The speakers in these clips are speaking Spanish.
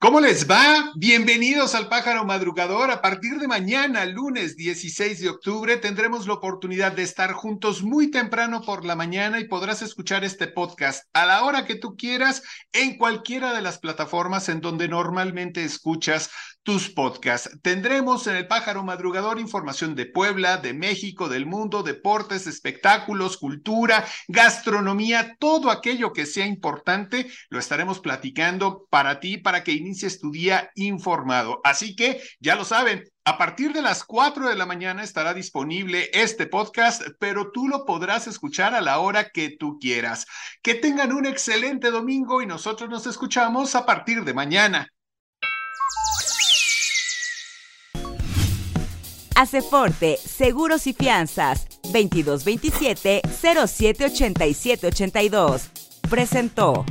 ¿Cómo les va? Bienvenidos al Pájaro Madrugador. A partir de mañana, lunes 16 de octubre, tendremos la oportunidad de estar juntos muy temprano por la mañana y podrás escuchar este podcast a la hora que tú quieras en cualquiera de las plataformas en donde normalmente escuchas tus podcasts. Tendremos en el Pájaro Madrugador información de Puebla, de México, del mundo, deportes, espectáculos, cultura, gastronomía, todo aquello que sea importante, lo estaremos platicando para ti, para que inicies tu día informado. Así que ya lo saben, a partir de las 4 de la mañana estará disponible este podcast, pero tú lo podrás escuchar a la hora que tú quieras. Que tengan un excelente domingo y nosotros nos escuchamos a partir de mañana. Aceforte, Seguros y Fianzas, 2227-078782. Presentó.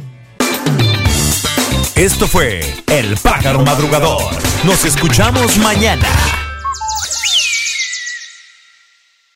Esto fue El Pájaro Madrugador. Nos escuchamos mañana.